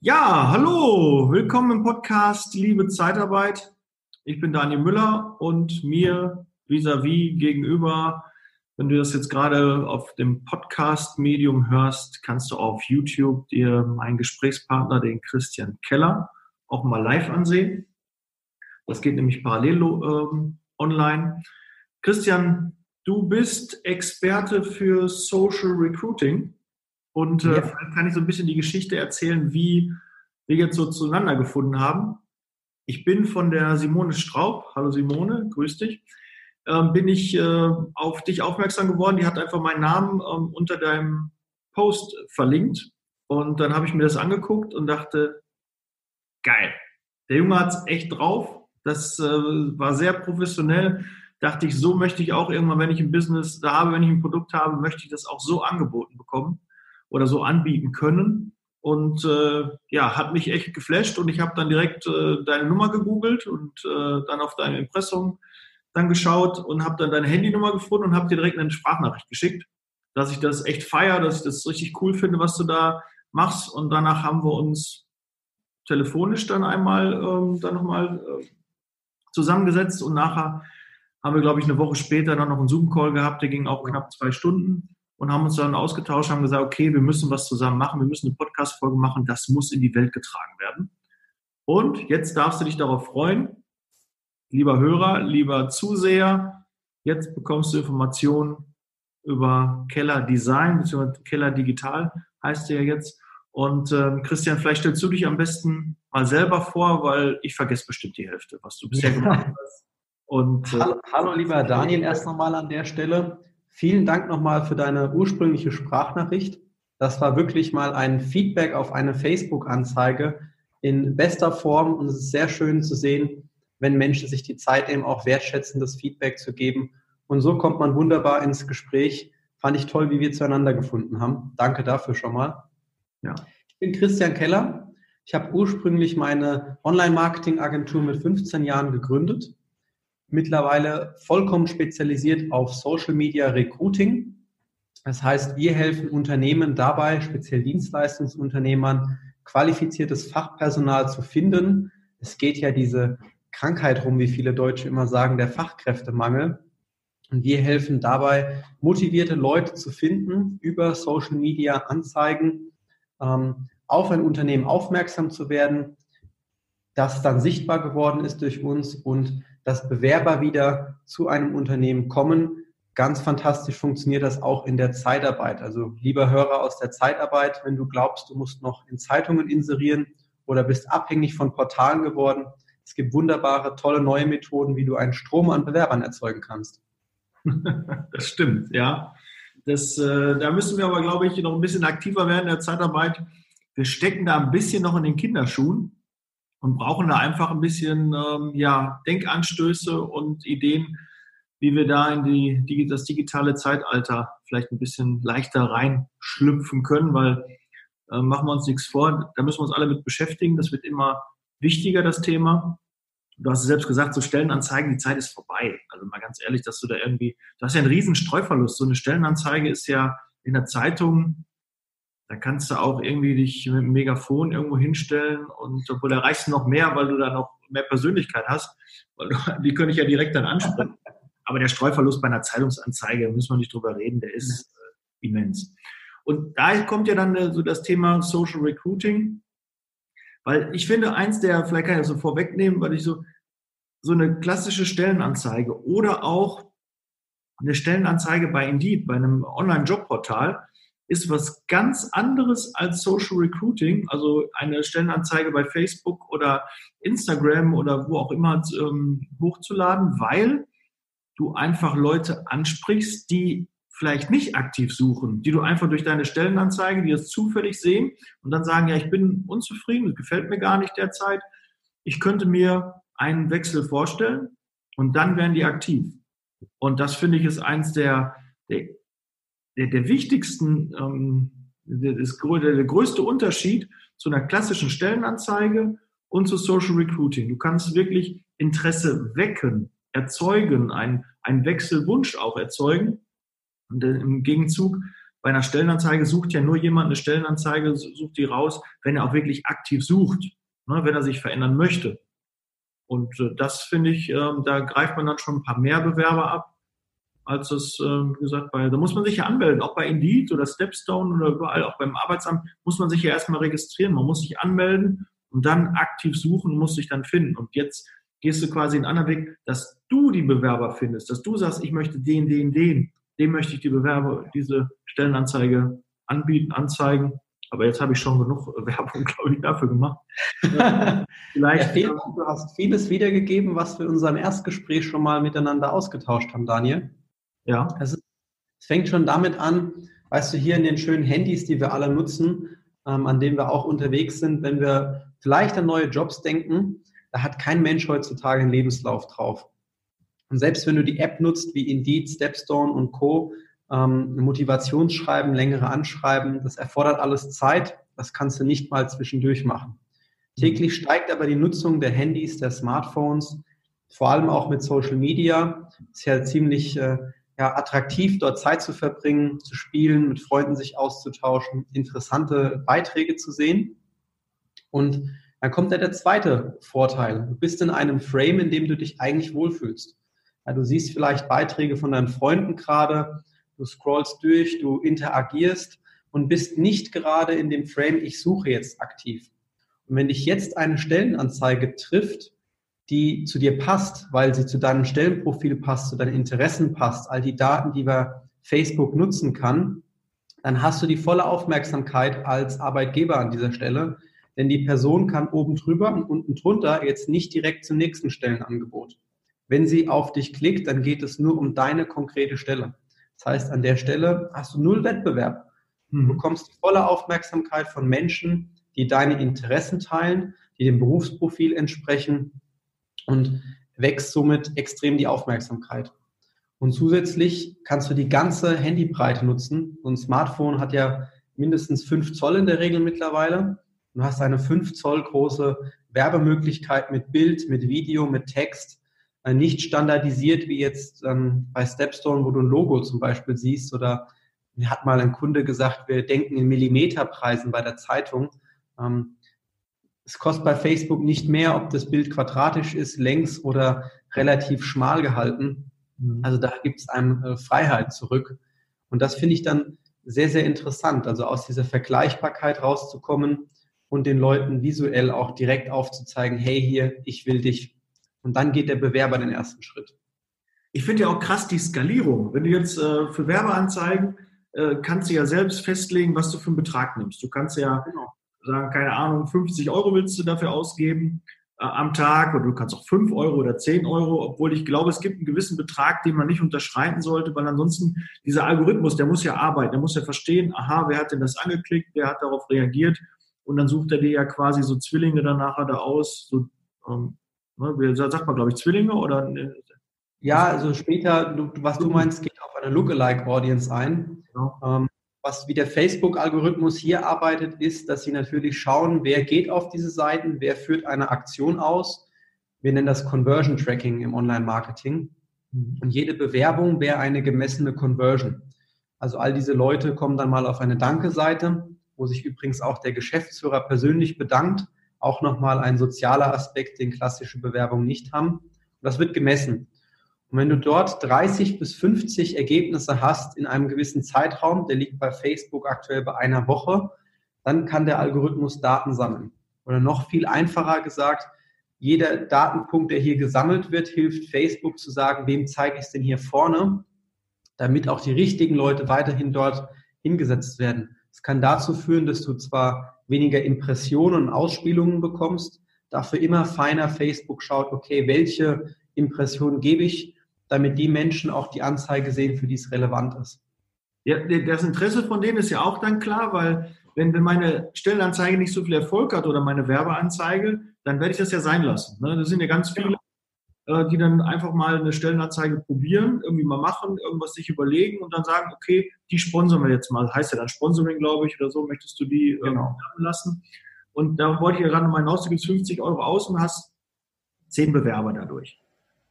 Ja, hallo, willkommen im Podcast Liebe Zeitarbeit. Ich bin Daniel Müller und mir vis-à-vis -vis gegenüber, wenn du das jetzt gerade auf dem Podcast-Medium hörst, kannst du auf YouTube dir meinen Gesprächspartner, den Christian Keller, auch mal live ansehen. Das geht nämlich parallel ähm, online. Christian, du bist Experte für Social Recruiting. Und äh, ja. vielleicht kann ich so ein bisschen die Geschichte erzählen, wie wir jetzt so zueinander gefunden haben. Ich bin von der Simone Straub, hallo Simone, grüß dich, ähm, bin ich äh, auf dich aufmerksam geworden. Die hat einfach meinen Namen ähm, unter deinem Post verlinkt. Und dann habe ich mir das angeguckt und dachte, geil, der Junge hat es echt drauf. Das äh, war sehr professionell. Dachte ich, so möchte ich auch irgendwann, wenn ich ein Business da habe, wenn ich ein Produkt habe, möchte ich das auch so angeboten bekommen oder so anbieten können. Und äh, ja, hat mich echt geflasht und ich habe dann direkt äh, deine Nummer gegoogelt und äh, dann auf deine Impressum dann geschaut und habe dann deine Handynummer gefunden und habe dir direkt eine Sprachnachricht geschickt, dass ich das echt feiere, dass ich das richtig cool finde, was du da machst. Und danach haben wir uns telefonisch dann einmal ähm, dann nochmal äh, zusammengesetzt und nachher haben wir, glaube ich, eine Woche später dann noch einen Zoom-Call gehabt, der ging auch knapp zwei Stunden und haben uns dann ausgetauscht, haben gesagt, okay, wir müssen was zusammen machen, wir müssen eine Podcast-Folge machen, das muss in die Welt getragen werden. Und jetzt darfst du dich darauf freuen, lieber Hörer, lieber Zuseher, jetzt bekommst du Informationen über Keller Design, beziehungsweise Keller Digital heißt der ja jetzt. Und ähm, Christian, vielleicht stellst du dich am besten mal selber vor, weil ich vergesse bestimmt die Hälfte, was du bisher gemacht hast. Und, äh, hallo, hallo, lieber Daniel, erst nochmal an der Stelle. Vielen Dank nochmal für deine ursprüngliche Sprachnachricht. Das war wirklich mal ein Feedback auf eine Facebook-Anzeige in bester Form und es ist sehr schön zu sehen, wenn Menschen sich die Zeit nehmen, auch wertschätzendes Feedback zu geben. Und so kommt man wunderbar ins Gespräch. Fand ich toll, wie wir zueinander gefunden haben. Danke dafür schon mal. Ja. Ich bin Christian Keller. Ich habe ursprünglich meine Online-Marketing-Agentur mit 15 Jahren gegründet mittlerweile vollkommen spezialisiert auf Social Media Recruiting. Das heißt, wir helfen Unternehmen dabei, speziell Dienstleistungsunternehmern, qualifiziertes Fachpersonal zu finden. Es geht ja diese Krankheit rum, wie viele Deutsche immer sagen, der Fachkräftemangel. Und wir helfen dabei, motivierte Leute zu finden, über Social Media Anzeigen ähm, auf ein Unternehmen aufmerksam zu werden, das dann sichtbar geworden ist durch uns und dass Bewerber wieder zu einem Unternehmen kommen. Ganz fantastisch funktioniert das auch in der Zeitarbeit. Also lieber Hörer aus der Zeitarbeit, wenn du glaubst, du musst noch in Zeitungen inserieren oder bist abhängig von Portalen geworden, es gibt wunderbare, tolle neue Methoden, wie du einen Strom an Bewerbern erzeugen kannst. Das stimmt, ja. Das, äh, da müssen wir aber, glaube ich, noch ein bisschen aktiver werden in der Zeitarbeit. Wir stecken da ein bisschen noch in den Kinderschuhen und brauchen da einfach ein bisschen ähm, ja, Denkanstöße und Ideen, wie wir da in die, das digitale Zeitalter vielleicht ein bisschen leichter reinschlüpfen können, weil äh, machen wir uns nichts vor, da müssen wir uns alle mit beschäftigen. Das wird immer wichtiger, das Thema. Du hast es selbst gesagt, so Stellenanzeigen, die Zeit ist vorbei. Also mal ganz ehrlich, dass du da irgendwie, du hast ja einen riesen Streuverlust. So eine Stellenanzeige ist ja in der Zeitung da kannst du auch irgendwie dich mit dem Megafon irgendwo hinstellen und obwohl erreichst du noch mehr, weil du da noch mehr Persönlichkeit hast, weil die könnte ich ja direkt dann ansprechen. Aber der Streuverlust bei einer Zeitungsanzeige, müssen wir nicht drüber reden, der ist äh, immens. Und da kommt ja dann äh, so das Thema Social Recruiting, weil ich finde, eins der, vielleicht kann ich das so vorwegnehmen, weil ich so, so eine klassische Stellenanzeige oder auch eine Stellenanzeige bei Indeed, bei einem Online-Jobportal, ist was ganz anderes als Social Recruiting, also eine Stellenanzeige bei Facebook oder Instagram oder wo auch immer ähm, hochzuladen, weil du einfach Leute ansprichst, die vielleicht nicht aktiv suchen, die du einfach durch deine Stellenanzeige, die das zufällig sehen und dann sagen, ja, ich bin unzufrieden, das gefällt mir gar nicht derzeit, ich könnte mir einen Wechsel vorstellen und dann werden die aktiv. Und das finde ich ist eins der, der der, der wichtigsten, ähm, der, der größte Unterschied zu einer klassischen Stellenanzeige und zu Social Recruiting. Du kannst wirklich Interesse wecken, erzeugen, einen, einen Wechselwunsch auch erzeugen. Und im Gegenzug bei einer Stellenanzeige sucht ja nur jemand eine Stellenanzeige, sucht die raus, wenn er auch wirklich aktiv sucht, ne, wenn er sich verändern möchte. Und äh, das finde ich, äh, da greift man dann schon ein paar mehr Bewerber ab, als es, äh, wie gesagt, bei, da muss man sich ja anmelden, auch bei Indeed oder Stepstone oder überall, auch beim Arbeitsamt, muss man sich ja erstmal registrieren. Man muss sich anmelden und dann aktiv suchen und muss sich dann finden. Und jetzt gehst du quasi einen anderen Weg, dass du die Bewerber findest, dass du sagst, ich möchte den, den, den, dem möchte ich die Bewerber, diese Stellenanzeige anbieten, anzeigen. Aber jetzt habe ich schon genug Werbung, glaube ich, dafür gemacht. Vielleicht. Ja, du hast vieles wiedergegeben, was wir in unserem Erstgespräch schon mal miteinander ausgetauscht haben, Daniel. Ja. Es, ist, es fängt schon damit an, weißt du, hier in den schönen Handys, die wir alle nutzen, ähm, an denen wir auch unterwegs sind, wenn wir vielleicht an neue Jobs denken, da hat kein Mensch heutzutage einen Lebenslauf drauf. Und selbst wenn du die App nutzt wie Indeed, Stepstone und Co., ähm, Motivationsschreiben, längere Anschreiben, das erfordert alles Zeit. Das kannst du nicht mal zwischendurch machen. Täglich steigt aber die Nutzung der Handys, der Smartphones, vor allem auch mit Social Media. Ist ja ziemlich äh, ja, attraktiv, dort Zeit zu verbringen, zu spielen, mit Freunden sich auszutauschen, interessante Beiträge zu sehen. Und dann kommt ja der zweite Vorteil. Du bist in einem Frame, in dem du dich eigentlich wohlfühlst. Ja, du siehst vielleicht Beiträge von deinen Freunden gerade, du scrollst durch, du interagierst und bist nicht gerade in dem Frame, ich suche jetzt aktiv. Und wenn dich jetzt eine Stellenanzeige trifft, die zu dir passt, weil sie zu deinem Stellenprofil passt, zu deinen Interessen passt, all die Daten, die wir Facebook nutzen kann, dann hast du die volle Aufmerksamkeit als Arbeitgeber an dieser Stelle, denn die Person kann oben drüber und unten drunter jetzt nicht direkt zum nächsten Stellenangebot. Wenn sie auf dich klickt, dann geht es nur um deine konkrete Stelle. Das heißt, an der Stelle hast du null Wettbewerb. Du mhm. bekommst die volle Aufmerksamkeit von Menschen, die deine Interessen teilen, die dem Berufsprofil entsprechen und wächst somit extrem die Aufmerksamkeit. Und zusätzlich kannst du die ganze Handybreite nutzen. So ein Smartphone hat ja mindestens fünf Zoll in der Regel mittlerweile. Du hast eine 5 Zoll große Werbemöglichkeit mit Bild, mit Video, mit Text, äh, nicht standardisiert wie jetzt ähm, bei Stepstone, wo du ein Logo zum Beispiel siehst oder mir hat mal ein Kunde gesagt, wir denken in Millimeterpreisen bei der Zeitung. Ähm, es kostet bei Facebook nicht mehr, ob das Bild quadratisch ist, längs oder relativ schmal gehalten. Mhm. Also da gibt es einem äh, Freiheit zurück. Und das finde ich dann sehr, sehr interessant, also aus dieser Vergleichbarkeit rauszukommen und den Leuten visuell auch direkt aufzuzeigen, hey hier, ich will dich. Und dann geht der Bewerber den ersten Schritt. Ich finde ja auch krass die Skalierung. Wenn du jetzt äh, für Werbeanzeigen äh, kannst du ja selbst festlegen, was du für einen Betrag nimmst. Du kannst ja genau. Sagen, keine Ahnung, 50 Euro willst du dafür ausgeben äh, am Tag oder du kannst auch 5 Euro oder 10 Euro, obwohl ich glaube, es gibt einen gewissen Betrag, den man nicht unterschreiten sollte, weil ansonsten dieser Algorithmus, der muss ja arbeiten, der muss ja verstehen, aha, wer hat denn das angeklickt, wer hat darauf reagiert und dann sucht er dir ja quasi so Zwillinge dann nachher da aus. So, ähm, ne, sagt man, glaube ich, Zwillinge oder? Ne? Ja, also später, was du meinst, geht auf eine Lookalike-Audience ein. Genau. Ähm, was wie der Facebook-Algorithmus hier arbeitet, ist, dass sie natürlich schauen, wer geht auf diese Seiten, wer führt eine Aktion aus. Wir nennen das Conversion Tracking im Online-Marketing. Mhm. Und jede Bewerbung wäre eine gemessene Conversion. Also all diese Leute kommen dann mal auf eine Danke-Seite wo sich übrigens auch der Geschäftsführer persönlich bedankt. Auch nochmal ein sozialer Aspekt, den klassische Bewerbungen nicht haben. Und das wird gemessen. Und wenn du dort 30 bis 50 Ergebnisse hast in einem gewissen Zeitraum, der liegt bei Facebook aktuell bei einer Woche, dann kann der Algorithmus Daten sammeln. Oder noch viel einfacher gesagt, jeder Datenpunkt, der hier gesammelt wird, hilft Facebook zu sagen, wem zeige ich es denn hier vorne, damit auch die richtigen Leute weiterhin dort hingesetzt werden. Es kann dazu führen, dass du zwar weniger Impressionen und Ausspielungen bekommst, dafür immer feiner Facebook schaut, okay, welche Impressionen gebe ich, damit die Menschen auch die Anzeige sehen, für die es relevant ist. Ja, das Interesse von denen ist ja auch dann klar, weil wenn, wenn meine Stellenanzeige nicht so viel Erfolg hat oder meine Werbeanzeige, dann werde ich das ja sein lassen. Ne? Das sind ja ganz viele, äh, die dann einfach mal eine Stellenanzeige probieren, irgendwie mal machen, irgendwas sich überlegen und dann sagen, okay, die sponsern wir jetzt mal. Heißt ja dann Sponsoring, glaube ich, oder so, möchtest du die ähm, genau. lassen. Und da wollte ich ja gerade mal hinaus, du gibst 50 Euro aus und hast 10 Bewerber dadurch.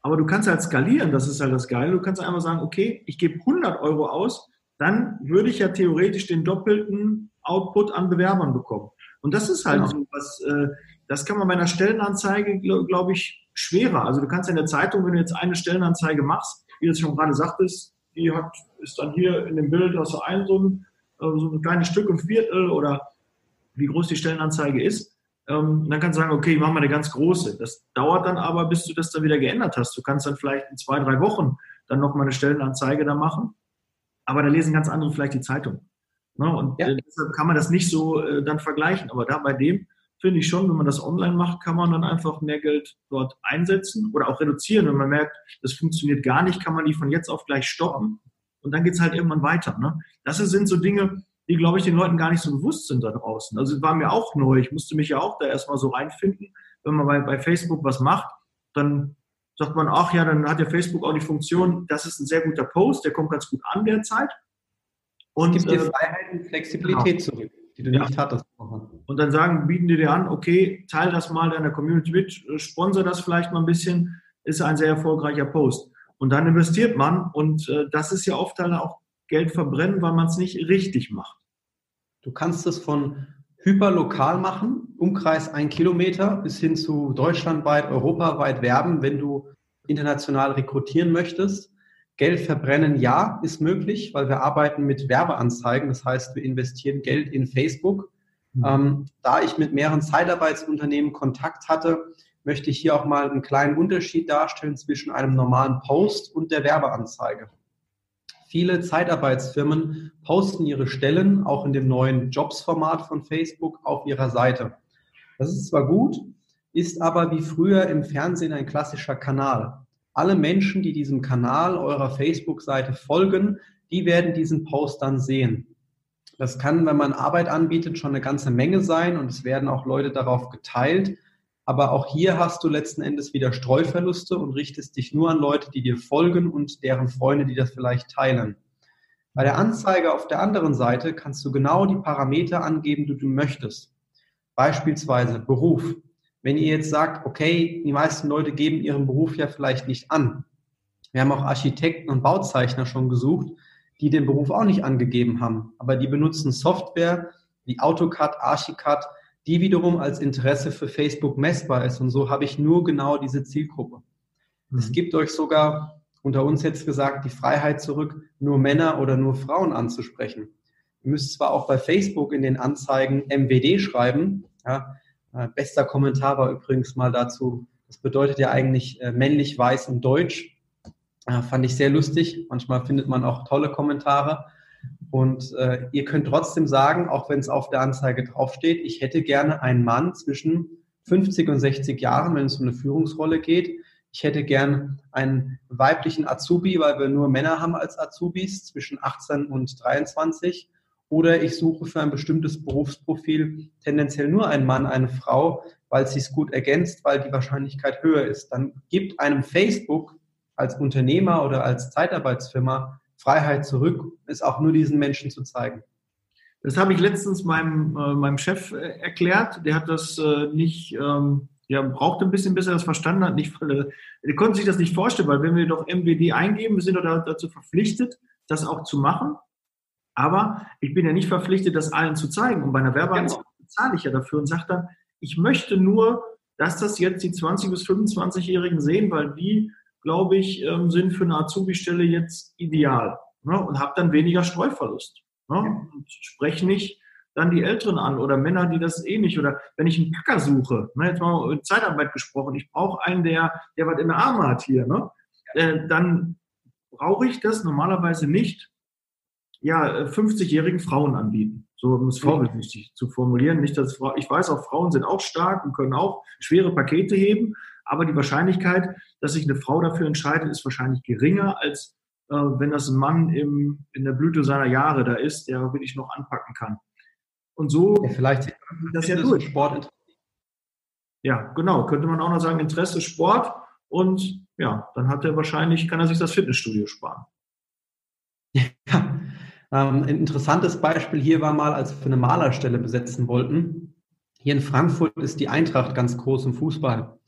Aber du kannst halt skalieren, das ist halt das Geile. Du kannst einfach sagen, okay, ich gebe 100 Euro aus dann würde ich ja theoretisch den doppelten Output an Bewerbern bekommen. Und das ist halt genau. so was, äh, das kann man bei einer Stellenanzeige, glaube glaub ich, schwerer. Also du kannst in der Zeitung, wenn du jetzt eine Stellenanzeige machst, wie du es schon gerade sagtest, die hat, ist dann hier in dem Bild, hast du ein so ein, äh, so ein kleines Stück im Viertel oder wie groß die Stellenanzeige ist. Ähm, dann kannst du sagen, okay, ich mache mal eine ganz große. Das dauert dann aber, bis du das dann wieder geändert hast. Du kannst dann vielleicht in zwei, drei Wochen dann nochmal eine Stellenanzeige da machen. Aber da lesen ganz andere vielleicht die Zeitung. Ne? Und ja. Äh, deshalb kann man das nicht so äh, dann vergleichen. Aber da bei dem finde ich schon, wenn man das online macht, kann man dann einfach mehr Geld dort einsetzen oder auch reduzieren. Wenn man merkt, das funktioniert gar nicht, kann man die von jetzt auf gleich stoppen. Und dann geht es halt irgendwann weiter. Ne? Das sind so Dinge, die, glaube ich, den Leuten gar nicht so bewusst sind da draußen. Also war mir auch neu. Ich musste mich ja auch da erstmal so reinfinden. Wenn man bei, bei Facebook was macht, dann sagt man, ach ja, dann hat ja Facebook auch die Funktion, das ist ein sehr guter Post, der kommt ganz gut an derzeit. Und es gibt dir äh, Freiheit und Flexibilität genau. zurück, die du ja. nicht hattest. Und dann sagen, bieten die dir an, okay, teil das mal deiner Community mit, äh, sponsor das vielleicht mal ein bisschen, ist ein sehr erfolgreicher Post. Und dann investiert man und äh, das ist ja oft dann auch Geld verbrennen, weil man es nicht richtig macht. Du kannst es von hyperlokal machen, Umkreis ein Kilometer, bis hin zu deutschlandweit, europaweit werben, wenn du international rekrutieren möchtest. Geld verbrennen, ja, ist möglich, weil wir arbeiten mit Werbeanzeigen. Das heißt, wir investieren Geld in Facebook. Mhm. Ähm, da ich mit mehreren Zeitarbeitsunternehmen Kontakt hatte, möchte ich hier auch mal einen kleinen Unterschied darstellen zwischen einem normalen Post und der Werbeanzeige. Viele Zeitarbeitsfirmen posten ihre Stellen auch in dem neuen Jobs-Format von Facebook auf ihrer Seite. Das ist zwar gut, ist aber wie früher im Fernsehen ein klassischer Kanal. Alle Menschen, die diesem Kanal eurer Facebook-Seite folgen, die werden diesen Post dann sehen. Das kann, wenn man Arbeit anbietet, schon eine ganze Menge sein und es werden auch Leute darauf geteilt. Aber auch hier hast du letzten Endes wieder Streuverluste und richtest dich nur an Leute, die dir folgen und deren Freunde, die das vielleicht teilen. Bei der Anzeige auf der anderen Seite kannst du genau die Parameter angeben, die du möchtest. Beispielsweise Beruf. Wenn ihr jetzt sagt, okay, die meisten Leute geben ihren Beruf ja vielleicht nicht an. Wir haben auch Architekten und Bauzeichner schon gesucht, die den Beruf auch nicht angegeben haben. Aber die benutzen Software wie AutoCAD, Archicad, die wiederum als Interesse für Facebook messbar ist. Und so habe ich nur genau diese Zielgruppe. Mhm. Es gibt euch sogar unter uns jetzt gesagt die Freiheit zurück, nur Männer oder nur Frauen anzusprechen. Ihr müsst zwar auch bei Facebook in den Anzeigen MWD schreiben. Ja, äh, bester Kommentar war übrigens mal dazu. Das bedeutet ja eigentlich äh, männlich, weiß und deutsch. Äh, fand ich sehr lustig. Manchmal findet man auch tolle Kommentare. Und äh, ihr könnt trotzdem sagen, auch wenn es auf der Anzeige draufsteht, ich hätte gerne einen Mann zwischen 50 und 60 Jahren, wenn es um eine Führungsrolle geht. Ich hätte gern einen weiblichen Azubi, weil wir nur Männer haben als Azubis zwischen 18 und 23. Oder ich suche für ein bestimmtes Berufsprofil tendenziell nur einen Mann, eine Frau, weil es sich gut ergänzt, weil die Wahrscheinlichkeit höher ist. Dann gibt einem Facebook als Unternehmer oder als Zeitarbeitsfirma Freiheit zurück, es auch nur diesen Menschen zu zeigen. Das habe ich letztens meinem, äh, meinem Chef äh, erklärt. Der hat das äh, nicht, ähm, ja, brauchte ein bisschen, bis er das verstanden hat. Nicht, äh, er konnte sich das nicht vorstellen, weil wenn wir doch MWD eingeben, wir sind doch dazu verpflichtet, das auch zu machen. Aber ich bin ja nicht verpflichtet, das allen zu zeigen. Und bei einer Werbeanzeige genau. bezahle ich ja dafür und sage dann, ich möchte nur, dass das jetzt die 20- bis 25-Jährigen sehen, weil die glaube ich, ähm, sind für eine Azubi-Stelle jetzt ideal ne? und habe dann weniger Streuverlust. Ne? Und spreche nicht dann die Älteren an oder Männer, die das eh nicht. Oder wenn ich einen Packer suche, ne, jetzt mal über Zeitarbeit gesprochen, ich brauche einen, der, der was in der Arme hat hier, ne? Äh, dann brauche ich das normalerweise nicht ja, 50-jährigen Frauen anbieten. So um es vorbildlich zu formulieren. Nicht, dass ich weiß, auch Frauen sind auch stark und können auch schwere Pakete heben, aber die Wahrscheinlichkeit, dass sich eine Frau dafür entscheidet, ist wahrscheinlich geringer, als äh, wenn das ein Mann im, in der Blüte seiner Jahre da ist, der wirklich noch anpacken kann. Und so ja, vielleicht das ja durch. Sport ja, genau. Könnte man auch noch sagen, Interesse Sport und ja, dann hat er wahrscheinlich, kann er sich das Fitnessstudio sparen. Ja. Ähm, ein interessantes Beispiel hier war mal, als wir eine Malerstelle besetzen wollten. Hier in Frankfurt ist die Eintracht ganz groß im Fußball.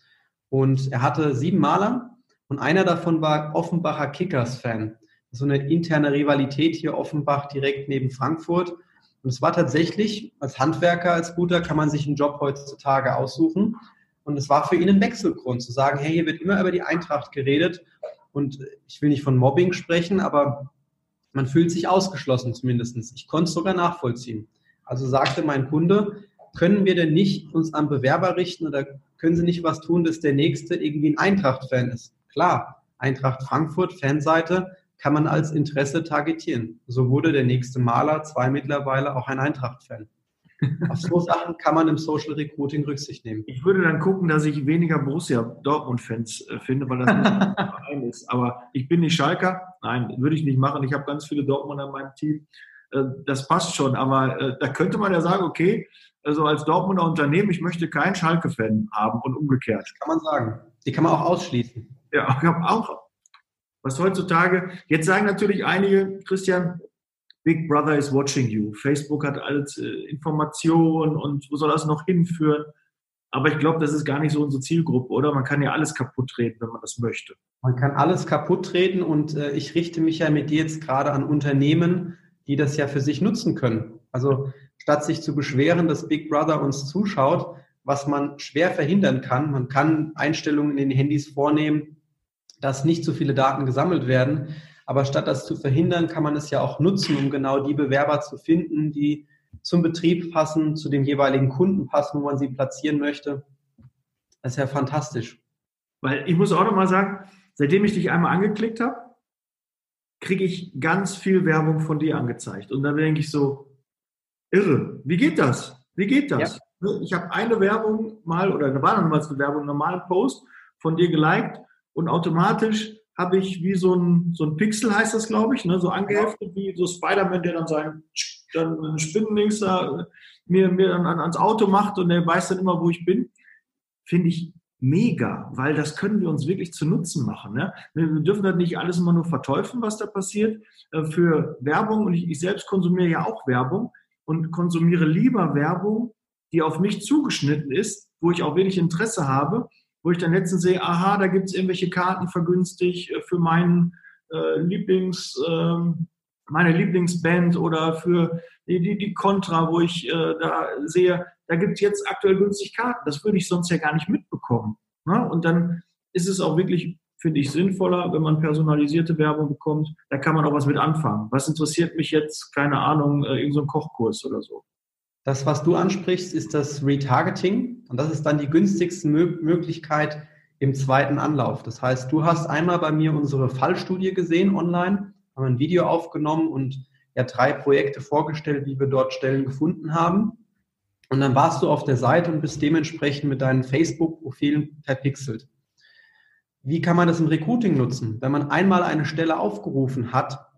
Und er hatte sieben Maler und einer davon war Offenbacher Kickers-Fan. so eine interne Rivalität hier Offenbach direkt neben Frankfurt. Und es war tatsächlich, als Handwerker, als Guter, kann man sich einen Job heutzutage aussuchen. Und es war für ihn ein Wechselgrund, zu sagen, hey, hier wird immer über die Eintracht geredet. Und ich will nicht von Mobbing sprechen, aber man fühlt sich ausgeschlossen zumindest. Ich konnte es sogar nachvollziehen. Also sagte mein Kunde, können wir denn nicht uns an Bewerber richten oder können Sie nicht was tun, dass der Nächste irgendwie ein Eintracht-Fan ist? Klar, Eintracht Frankfurt, Fanseite, kann man als Interesse targetieren. So wurde der nächste Maler, zwei mittlerweile, auch ein Eintracht-Fan. Auf so Sachen kann man im Social Recruiting Rücksicht nehmen. Ich würde dann gucken, dass ich weniger Borussia Dortmund-Fans äh, finde, weil das nicht ein Verein ist. Aber ich bin nicht Schalker. Nein, würde ich nicht machen. Ich habe ganz viele Dortmunder in meinem Team. Äh, das passt schon. Aber äh, da könnte man ja sagen, okay, also als Dortmunder Unternehmen, ich möchte keinen Schalke-Fan haben und umgekehrt. Das kann man sagen. Die kann man auch ausschließen. Ja, ich habe auch. Was heutzutage, jetzt sagen natürlich einige, Christian, Big Brother is watching you. Facebook hat alles äh, Informationen und wo soll das noch hinführen? Aber ich glaube, das ist gar nicht so unsere Zielgruppe, oder? Man kann ja alles kaputt treten, wenn man das möchte. Man kann alles kaputt treten und äh, ich richte mich ja mit dir jetzt gerade an Unternehmen, die das ja für sich nutzen können. Also statt sich zu beschweren, dass Big Brother uns zuschaut, was man schwer verhindern kann, man kann Einstellungen in den Handys vornehmen, dass nicht so viele Daten gesammelt werden. Aber statt das zu verhindern, kann man es ja auch nutzen, um genau die Bewerber zu finden, die zum Betrieb passen, zu dem jeweiligen Kunden passen, wo man sie platzieren möchte. Das ist ja fantastisch. Weil ich muss auch noch mal sagen, seitdem ich dich einmal angeklickt habe, kriege ich ganz viel Werbung von dir angezeigt. Und dann denke ich so, irre, wie geht das? Wie geht das? Ja. Ich habe eine Werbung mal, oder da war nochmals eine Werbung, einen normalen Post von dir geliked und automatisch habe ich wie so ein, so ein Pixel, heißt das, glaube ich, ne, so angeheftet wie so Spider-Man, der dann sein dann Spinnenlinks da mir, mir dann ans Auto macht und der weiß dann immer, wo ich bin. Finde ich mega, weil das können wir uns wirklich zu Nutzen machen. Ne? Wir dürfen das nicht alles immer nur verteufeln, was da passiert. Äh, für Werbung, und ich, ich selbst konsumiere ja auch Werbung und konsumiere lieber Werbung, die auf mich zugeschnitten ist, wo ich auch wirklich Interesse habe, wo ich dann letztens sehe, aha, da gibt es irgendwelche Karten vergünstigt äh, für meinen äh, Lieblings, äh, meine Lieblingsband oder für die, die, die Contra, wo ich äh, da sehe, da gibt es jetzt aktuell günstig Karten. Das würde ich sonst ja gar nicht mitbekommen. Ne? Und dann ist es auch wirklich, finde ich, sinnvoller, wenn man personalisierte Werbung bekommt. Da kann man auch was mit anfangen. Was interessiert mich jetzt, keine Ahnung, äh, irgendein so Kochkurs oder so. Das, was du ansprichst, ist das Retargeting. Und das ist dann die günstigste Möglichkeit im zweiten Anlauf. Das heißt, du hast einmal bei mir unsere Fallstudie gesehen online, haben ein Video aufgenommen und ja drei Projekte vorgestellt, wie wir dort Stellen gefunden haben. Und dann warst du auf der Seite und bist dementsprechend mit deinen Facebook-Profilen verpixelt. Wie kann man das im Recruiting nutzen? Wenn man einmal eine Stelle aufgerufen hat,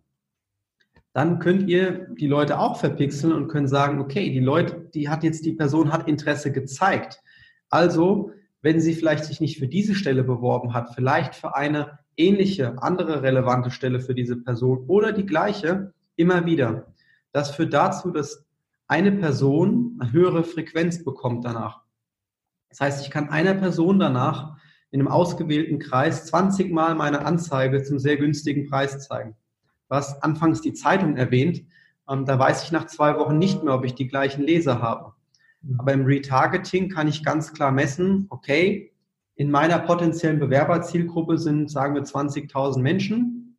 dann könnt ihr die Leute auch verpixeln und können sagen, okay, die Leute, die hat jetzt, die Person hat Interesse gezeigt. Also, wenn sie vielleicht sich nicht für diese Stelle beworben hat, vielleicht für eine ähnliche, andere relevante Stelle für diese Person oder die gleiche, immer wieder. Das führt dazu, dass eine Person eine höhere Frequenz bekommt danach. Das heißt, ich kann einer Person danach in einem ausgewählten Kreis 20 Mal meine Anzeige zum sehr günstigen Preis zeigen. Du hast anfangs die Zeitung erwähnt. Ähm, da weiß ich nach zwei Wochen nicht mehr, ob ich die gleichen Leser habe. Mhm. Aber im Retargeting kann ich ganz klar messen, okay, in meiner potenziellen Bewerberzielgruppe sind, sagen wir, 20.000 Menschen.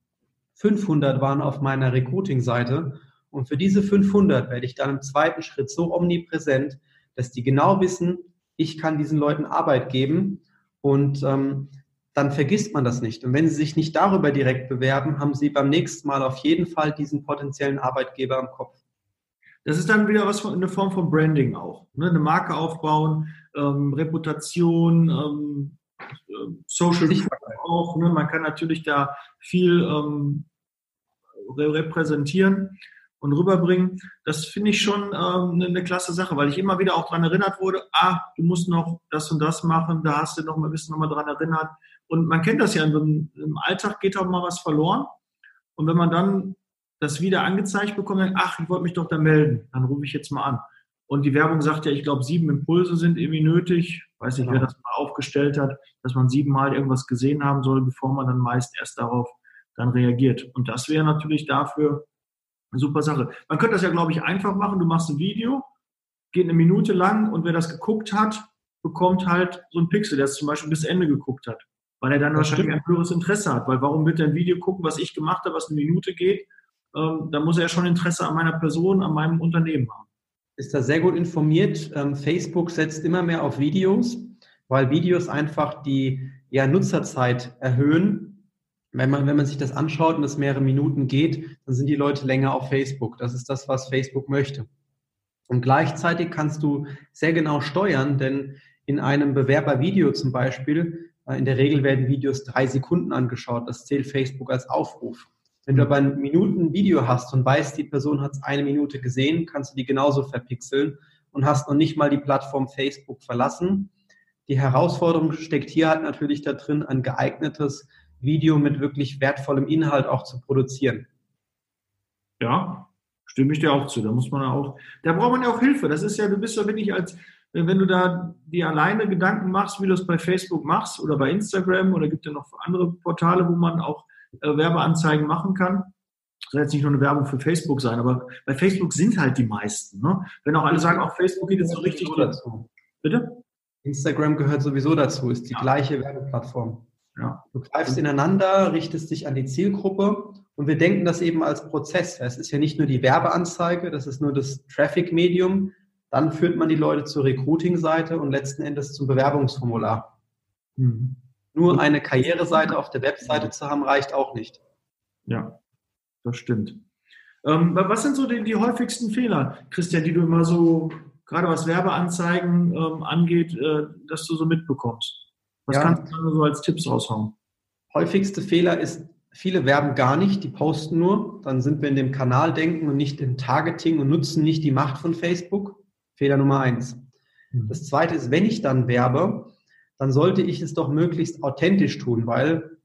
500 waren auf meiner Recruiting-Seite. Und für diese 500 werde ich dann im zweiten Schritt so omnipräsent, dass die genau wissen, ich kann diesen Leuten Arbeit geben. Und ähm, dann vergisst man das nicht. Und wenn Sie sich nicht darüber direkt bewerben, haben Sie beim nächsten Mal auf jeden Fall diesen potenziellen Arbeitgeber im Kopf. Das ist dann wieder was von, eine Form von Branding auch. Ne? Eine Marke aufbauen, ähm, Reputation, ähm, äh, Social auch. Ne? Man kann natürlich da viel ähm, repräsentieren und rüberbringen. Das finde ich schon ähm, eine klasse Sache, weil ich immer wieder auch daran erinnert wurde, ah, du musst noch das und das machen, da hast du noch mal, bist du noch mal daran erinnert. Und man kennt das ja, im, Alltag geht auch mal was verloren. Und wenn man dann das wieder angezeigt bekommt, dann, ach, ich wollte mich doch da melden, dann rufe ich jetzt mal an. Und die Werbung sagt ja, ich glaube, sieben Impulse sind irgendwie nötig. Weiß nicht, genau. wer das mal aufgestellt hat, dass man siebenmal irgendwas gesehen haben soll, bevor man dann meist erst darauf dann reagiert. Und das wäre natürlich dafür eine super Sache. Man könnte das ja, glaube ich, einfach machen. Du machst ein Video, geht eine Minute lang und wer das geguckt hat, bekommt halt so ein Pixel, der es zum Beispiel bis Ende geguckt hat. Weil er dann das wahrscheinlich stimmt. ein höheres Interesse hat. Weil warum wird er ein Video gucken, was ich gemacht habe, was eine Minute geht? Ähm, da muss er ja schon Interesse an meiner Person, an meinem Unternehmen haben. Ist da sehr gut informiert. Ähm, Facebook setzt immer mehr auf Videos, weil Videos einfach die ja, Nutzerzeit erhöhen wenn man, wenn man sich das anschaut und es mehrere Minuten geht, dann sind die Leute länger auf Facebook. Das ist das, was Facebook möchte. Und gleichzeitig kannst du sehr genau steuern, denn in einem Bewerbervideo zum Beispiel, äh, in der Regel werden Videos drei Sekunden angeschaut. Das zählt Facebook als Aufruf. Wenn du aber ein Minuten-Video hast und weißt, die Person hat es eine Minute gesehen, kannst du die genauso verpixeln und hast noch nicht mal die Plattform Facebook verlassen. Die Herausforderung steckt hier halt natürlich da drin, ein geeignetes Video mit wirklich wertvollem Inhalt auch zu produzieren. Ja, stimme ich dir auch zu. Da muss man auch, da braucht man ja auch Hilfe. Das ist ja, du bist ja wirklich als, wenn du da dir alleine Gedanken machst, wie du es bei Facebook machst oder bei Instagram oder gibt ja noch andere Portale, wo man auch äh, Werbeanzeigen machen kann. Das soll jetzt nicht nur eine Werbung für Facebook sein, aber bei Facebook sind halt die meisten. Ne? Wenn auch alle sagen, auch Facebook geht jetzt so richtig dazu. Bitte? Instagram gehört sowieso dazu, ist die ja. gleiche Werbeplattform. Ja. Du greifst ineinander, richtest dich an die Zielgruppe und wir denken das eben als Prozess. Es ist ja nicht nur die Werbeanzeige, das ist nur das Traffic-Medium. Dann führt man die Leute zur Recruiting-Seite und letzten Endes zum Bewerbungsformular. Mhm. Nur eine Karriereseite auf der Webseite zu haben, reicht auch nicht. Ja, das stimmt. Ähm, was sind so die, die, häufigsten Fehler, Christian, die du immer so, gerade was Werbeanzeigen ähm, angeht, äh, dass du so mitbekommst? Was ja. kannst du so als Tipps raushauen? Häufigste Fehler ist, viele werben gar nicht, die posten nur. Dann sind wir in dem Kanaldenken und nicht im Targeting und nutzen nicht die Macht von Facebook. Fehler Nummer eins. Mhm. Das zweite ist, wenn ich dann werbe, dann sollte ich es doch möglichst authentisch tun, weil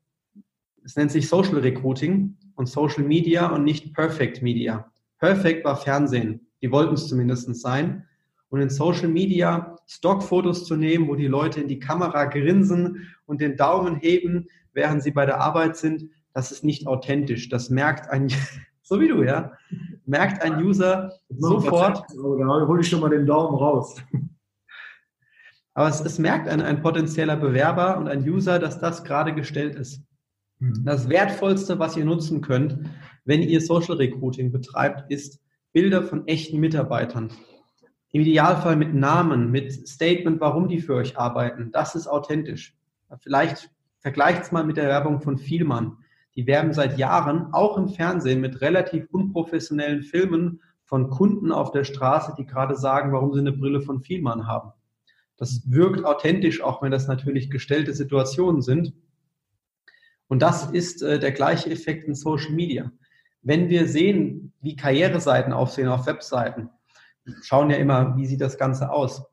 es nennt sich Social Recruiting und Social Media und nicht Perfect Media. Perfect war Fernsehen. Die wollten es zumindest sein und in Social Media Stockfotos zu nehmen, wo die Leute in die Kamera grinsen und den Daumen heben, während sie bei der Arbeit sind, das ist nicht authentisch. Das merkt ein, so wie du, ja, merkt ein User sofort. Da hole ich schon mal den Daumen raus. Aber es, es merkt ein, ein potenzieller Bewerber und ein User, dass das gerade gestellt ist. Mhm. Das Wertvollste, was ihr nutzen könnt, wenn ihr Social Recruiting betreibt, ist Bilder von echten Mitarbeitern. Im Idealfall mit Namen, mit Statement, warum die für euch arbeiten. Das ist authentisch. Vielleicht vergleicht es mal mit der Werbung von Vielmann. Die werben seit Jahren, auch im Fernsehen, mit relativ unprofessionellen Filmen von Kunden auf der Straße, die gerade sagen, warum sie eine Brille von Vielmann haben. Das wirkt authentisch, auch wenn das natürlich gestellte Situationen sind. Und das ist äh, der gleiche Effekt in Social Media. Wenn wir sehen, wie Karriereseiten aussehen auf Webseiten, schauen ja immer, wie sieht das Ganze aus.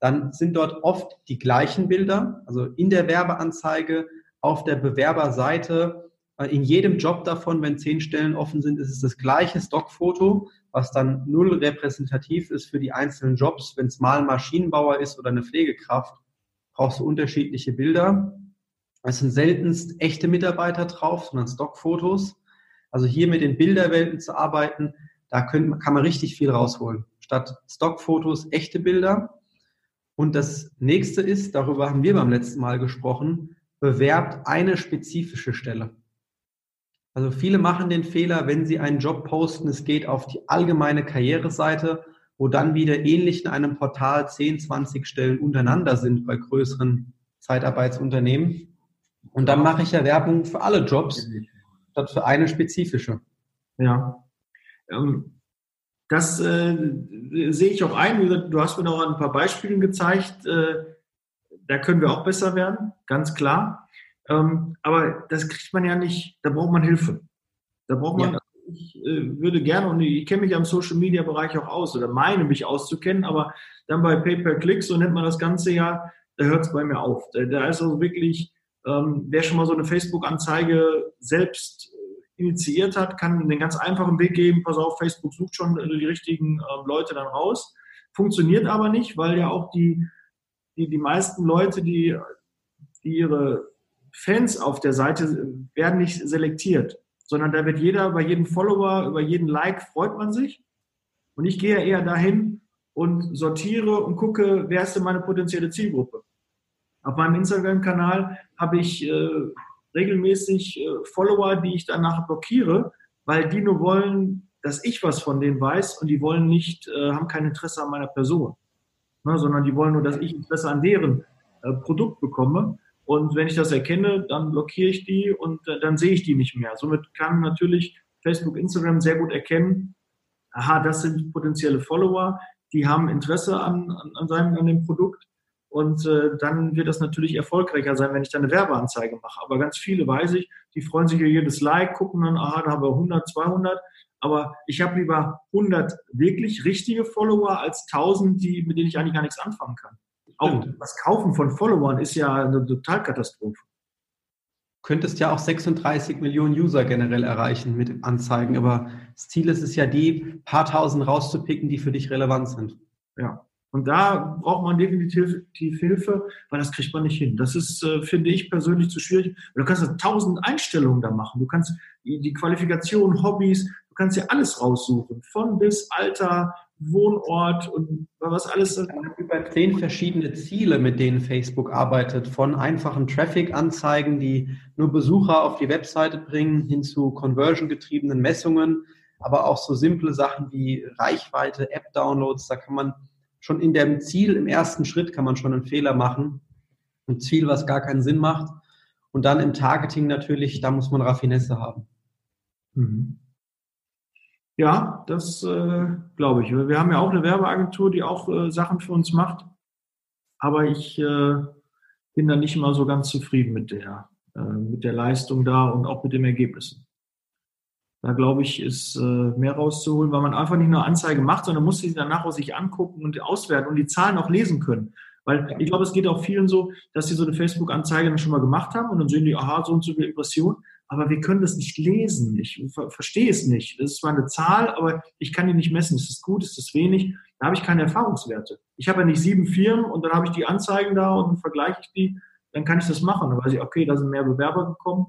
Dann sind dort oft die gleichen Bilder, also in der Werbeanzeige, auf der Bewerberseite, in jedem Job davon, wenn zehn Stellen offen sind, ist es das gleiche Stockfoto, was dann null repräsentativ ist für die einzelnen Jobs. Wenn es mal ein Maschinenbauer ist oder eine Pflegekraft, brauchst du unterschiedliche Bilder. Es sind seltenst echte Mitarbeiter drauf, sondern Stockfotos. Also hier mit den Bilderwelten zu arbeiten, da können, kann man richtig viel rausholen statt Stockfotos echte Bilder. Und das nächste ist, darüber haben wir beim letzten Mal gesprochen, bewerbt eine spezifische Stelle. Also viele machen den Fehler, wenn sie einen Job posten, es geht auf die allgemeine Karriereseite, wo dann wieder ähnlich in einem Portal 10, 20 Stellen untereinander sind bei größeren Zeitarbeitsunternehmen. Und dann mache ich ja Werbung für alle Jobs, statt für eine spezifische. Ja. Ähm, das äh, sehe ich auch ein. Du hast mir noch ein paar Beispiele gezeigt. Äh, da können wir auch besser werden, ganz klar. Ähm, aber das kriegt man ja nicht, da braucht man Hilfe. Da braucht man, ja. ich äh, würde gerne, und ich kenne mich am Social Media Bereich auch aus oder meine mich auszukennen, aber dann bei Pay-Per-Click, so nennt man das Ganze ja, da hört es bei mir auf. Da, da ist also wirklich, ähm, wer schon mal so eine Facebook-Anzeige selbst initiiert hat, kann den ganz einfachen Weg geben, pass auf, Facebook sucht schon die richtigen äh, Leute dann raus. Funktioniert aber nicht, weil ja auch die, die, die meisten Leute, die, die ihre Fans auf der Seite werden nicht selektiert, sondern da wird jeder, bei jedem Follower, über jeden Like freut man sich. Und ich gehe eher dahin und sortiere und gucke, wer ist denn meine potenzielle Zielgruppe. Auf meinem Instagram-Kanal habe ich äh, regelmäßig äh, Follower, die ich danach blockiere, weil die nur wollen, dass ich was von denen weiß und die wollen nicht, äh, haben kein Interesse an meiner Person, ne, sondern die wollen nur, dass ich Interesse an deren äh, Produkt bekomme. Und wenn ich das erkenne, dann blockiere ich die und äh, dann sehe ich die nicht mehr. Somit kann natürlich Facebook, Instagram sehr gut erkennen, aha, das sind potenzielle Follower, die haben Interesse an, an, an, seinem, an dem Produkt und äh, dann wird das natürlich erfolgreicher sein, wenn ich da eine Werbeanzeige mache. Aber ganz viele weiß ich, die freuen sich über jedes Like, gucken dann, aha, da haben wir 100, 200. Aber ich habe lieber 100 wirklich richtige Follower als 1000, die, mit denen ich eigentlich gar nichts anfangen kann. Auch das Kaufen von Followern ist ja eine Totalkatastrophe. Könntest ja auch 36 Millionen User generell erreichen mit Anzeigen, aber das Ziel ist es ja, die paar tausend rauszupicken, die für dich relevant sind. Ja, und da braucht man definitiv Hilfe, weil das kriegt man nicht hin. Das ist, äh, finde ich persönlich zu schwierig. Du kannst tausend Einstellungen da machen. Du kannst die Qualifikation, Hobbys, du kannst ja alles raussuchen. Von bis Alter, Wohnort und was alles. Über zehn verschiedene Ziele, mit denen Facebook arbeitet. Von einfachen Traffic-Anzeigen, die nur Besucher auf die Webseite bringen, hin zu conversion-getriebenen Messungen, aber auch so simple Sachen wie Reichweite, App-Downloads. Da kann man schon in dem Ziel, im ersten Schritt kann man schon einen Fehler machen. Ein Ziel, was gar keinen Sinn macht. Und dann im Targeting natürlich, da muss man Raffinesse haben. Mhm. Ja, das äh, glaube ich. Wir haben ja auch eine Werbeagentur, die auch äh, Sachen für uns macht. Aber ich äh, bin da nicht immer so ganz zufrieden mit der, äh, mit der Leistung da und auch mit den Ergebnissen. Da glaube ich, ist äh, mehr rauszuholen, weil man einfach nicht nur Anzeige macht, sondern muss sie danach auch sich angucken und auswerten und die Zahlen auch lesen können. Weil ich glaube, es geht auch vielen so, dass sie so eine Facebook-Anzeige dann schon mal gemacht haben und dann sehen die, aha, so und so viel Impression. Aber wir können das nicht lesen. Ich ver verstehe es nicht. Das ist zwar eine Zahl, aber ich kann die nicht messen. Ist das gut? Ist das wenig? Da habe ich keine Erfahrungswerte. Ich habe ja nicht sieben Firmen und dann habe ich die Anzeigen da und dann vergleiche ich die. Dann kann ich das machen. Dann weiß ich, okay, da sind mehr Bewerber gekommen.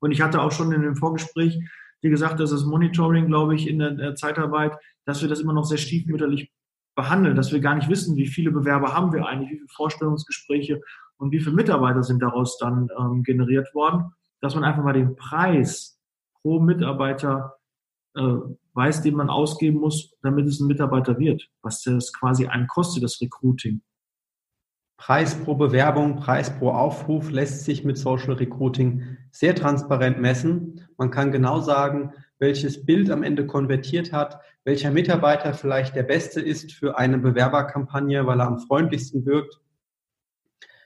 Und ich hatte auch schon in dem Vorgespräch wie gesagt, das ist Monitoring, glaube ich, in der, Zeitarbeit, dass wir das immer noch sehr stiefmütterlich behandeln, dass wir gar nicht wissen, wie viele Bewerber haben wir eigentlich, wie viele Vorstellungsgespräche und wie viele Mitarbeiter sind daraus dann ähm, generiert worden, dass man einfach mal den Preis pro Mitarbeiter äh, weiß, den man ausgeben muss, damit es ein Mitarbeiter wird, was das quasi einen kostet, das Recruiting. Preis pro Bewerbung, Preis pro Aufruf lässt sich mit Social Recruiting sehr transparent messen. Man kann genau sagen, welches Bild am Ende konvertiert hat, welcher Mitarbeiter vielleicht der beste ist für eine Bewerberkampagne, weil er am freundlichsten wirkt.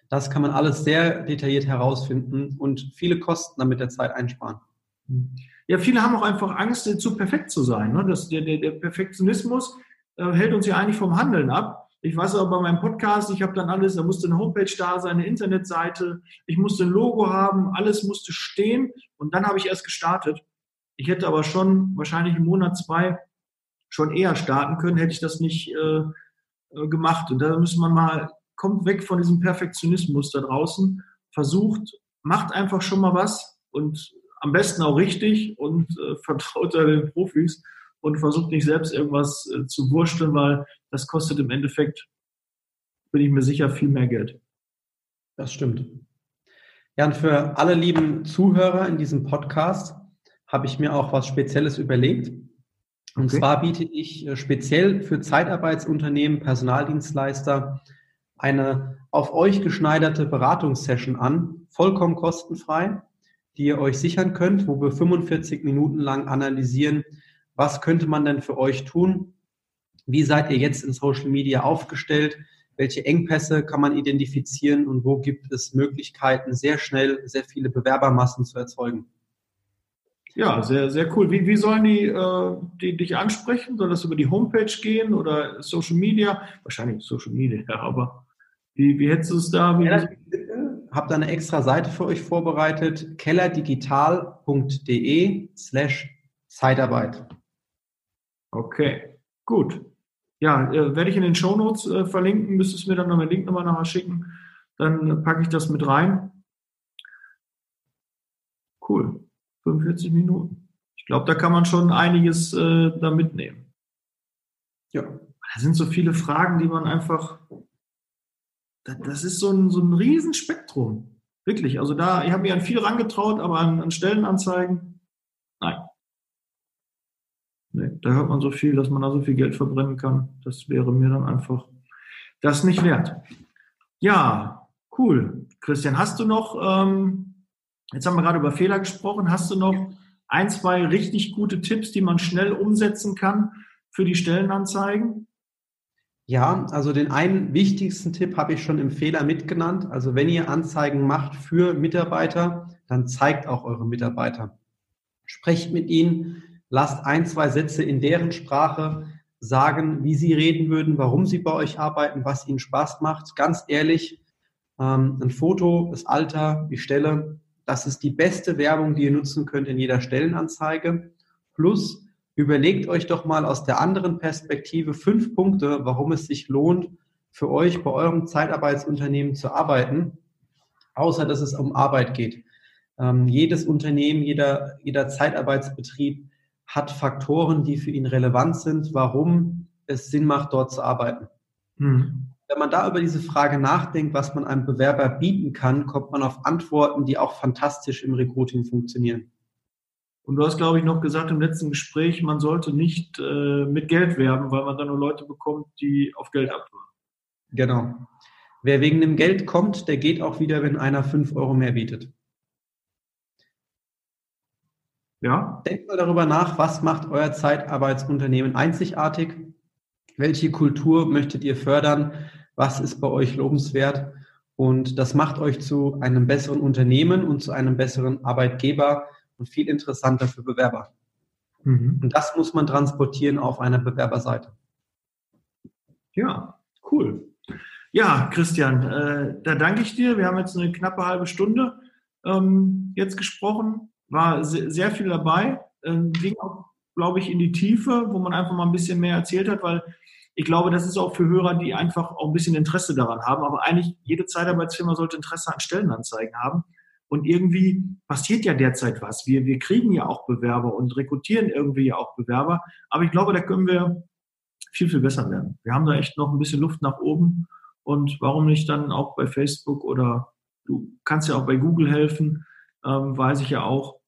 Das kann man alles sehr detailliert herausfinden und viele Kosten damit der Zeit einsparen. Ja, viele haben auch einfach Angst, zu perfekt zu sein. Ne? Das, der, der, der Perfektionismus äh, hält uns ja eigentlich vom Handeln ab. Ich weiß aber bei meinem Podcast, ich habe dann alles, da musste eine Homepage da sein, eine Internetseite, ich musste ein Logo haben, alles musste stehen und dann habe ich erst gestartet. Ich hätte aber schon wahrscheinlich im Monat zwei schon eher starten können, hätte ich das nicht äh, äh gemacht. Und da muss man mal, kommt weg von diesem Perfektionismus da draußen, versucht, macht einfach schon mal was und am besten auch richtig und äh, vertraut da den Profis und versucht nicht selbst irgendwas äh, zu wursteln, weil das kostet im Endeffekt, bin ich mir sicher, viel mehr Geld. Das stimmt. Ja, und für alle lieben Zuhörer in diesem Podcast habe ich mir auch was Spezielles überlegt. Und okay. zwar biete ich äh, speziell für Zeitarbeitsunternehmen, Personaldienstleister eine auf euch geschneiderte Beratungssession an, vollkommen kostenfrei, die ihr euch sichern könnt, wo wir 45 Minuten lang analysieren, was könnte man denn für euch tun? Wie seid ihr jetzt in Social Media aufgestellt? Welche Engpässe kann man identifizieren und wo gibt es Möglichkeiten, sehr schnell sehr viele Bewerbermassen zu erzeugen? Ja, sehr, sehr cool. Wie, wie sollen die, äh, die dich ansprechen? Soll das über die Homepage gehen oder Social Media? Wahrscheinlich Social Media, aber wie, wie hättest du es da? Wie ja, habe da eine extra Seite für euch vorbereitet, kellerdigital.de slash Zeitarbeit. Okay, gut. Ja, äh, werde ich in den Show Notes äh, verlinken. Müsstest du mir dann noch einen Link nochmal nachher schicken. Dann packe ich das mit rein. Cool. 45 Minuten. Ich glaube, da kann man schon einiges äh, da mitnehmen. Ja. Da sind so viele Fragen, die man einfach. Das ist so ein, so ein Riesenspektrum. Wirklich. Also da, ich habe mir an viel rangetraut, aber an, an Stellenanzeigen, nein. Nee, da hört man so viel, dass man da so viel Geld verbrennen kann. Das wäre mir dann einfach das nicht wert. Ja, cool. Christian, hast du noch, ähm, jetzt haben wir gerade über Fehler gesprochen, hast du noch ein, zwei richtig gute Tipps, die man schnell umsetzen kann für die Stellenanzeigen? Ja, also den einen wichtigsten Tipp habe ich schon im Fehler mitgenannt. Also wenn ihr Anzeigen macht für Mitarbeiter, dann zeigt auch eure Mitarbeiter. Sprecht mit ihnen, lasst ein, zwei Sätze in deren Sprache sagen, wie sie reden würden, warum sie bei euch arbeiten, was ihnen Spaß macht. Ganz ehrlich, ähm, ein Foto, das Alter, die Stelle, das ist die beste Werbung, die ihr nutzen könnt in jeder Stellenanzeige. Plus, überlegt euch doch mal aus der anderen Perspektive fünf Punkte, warum es sich lohnt, für euch bei eurem Zeitarbeitsunternehmen zu arbeiten, außer dass es um Arbeit geht. Ähm, jedes Unternehmen, jeder, jeder Zeitarbeitsbetrieb hat Faktoren, die für ihn relevant sind, warum es Sinn macht, dort zu arbeiten. Mhm. Wenn man da über diese Frage nachdenkt, was man einem Bewerber bieten kann, kommt man auf Antworten, die auch fantastisch im Recruiting funktionieren. Und du hast, glaube ich, noch gesagt im letzten Gespräch, man sollte nicht äh, mit Geld werben, weil man dann nur Leute bekommt, die auf Geld abhören. Genau. Wer wegen dem Geld kommt, der geht auch wieder, wenn einer fünf Euro mehr bietet. Ja. Denkt mal darüber nach, was macht euer Zeitarbeitsunternehmen einzigartig? Welche Kultur möchtet ihr fördern? Was ist bei euch lobenswert? Und das macht euch zu einem besseren Unternehmen und zu einem besseren Arbeitgeber und viel interessanter für Bewerber. Mhm. Und das muss man transportieren auf einer Bewerberseite. Ja, cool. Ja, Christian, äh, da danke ich dir. Wir haben jetzt eine knappe halbe Stunde ähm, jetzt gesprochen war sehr viel dabei, ähm, ging auch, glaube ich, in die Tiefe, wo man einfach mal ein bisschen mehr erzählt hat, weil ich glaube, das ist auch für Hörer, die einfach auch ein bisschen Interesse daran haben. Aber eigentlich jede Zeitarbeitsfirma sollte Interesse an Stellenanzeigen haben. Und irgendwie passiert ja derzeit was. Wir, wir kriegen ja auch Bewerber und rekrutieren irgendwie ja auch Bewerber. Aber ich glaube, da können wir viel, viel besser werden. Wir haben da echt noch ein bisschen Luft nach oben. Und warum nicht dann auch bei Facebook oder du kannst ja auch bei Google helfen, ähm, weiß ich ja auch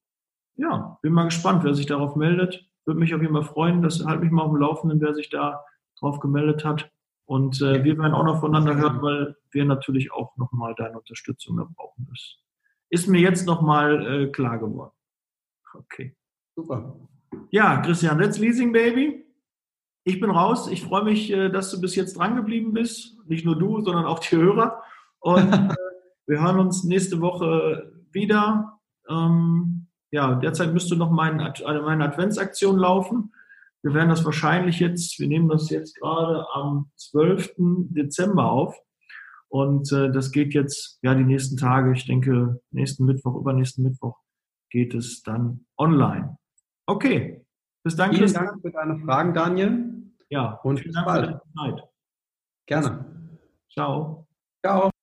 ja, bin mal gespannt, wer sich darauf meldet. Würde mich auf jeden Fall freuen. Das halte mich mal auf dem Laufenden, wer sich da drauf gemeldet hat. Und äh, wir werden auch noch voneinander hören, weil wir natürlich auch nochmal deine Unterstützung da brauchen. Das ist mir jetzt nochmal äh, klar geworden. Okay. Super. Ja, Christian, let's Leasing Baby. Ich bin raus. Ich freue mich, äh, dass du bis jetzt dran geblieben bist. Nicht nur du, sondern auch die Hörer. Und äh, wir hören uns nächste Woche wieder. Ähm, ja, derzeit müsste noch mein, meine Adventsaktion laufen. Wir werden das wahrscheinlich jetzt, wir nehmen das jetzt gerade am 12. Dezember auf. Und äh, das geht jetzt, ja, die nächsten Tage, ich denke, nächsten Mittwoch, übernächsten Mittwoch geht es dann online. Okay. Bis dann. Vielen Dank für deine Fragen, Daniel. Ja, und vielen Dank bald. für deine Zeit. Gerne. Ciao. Ciao.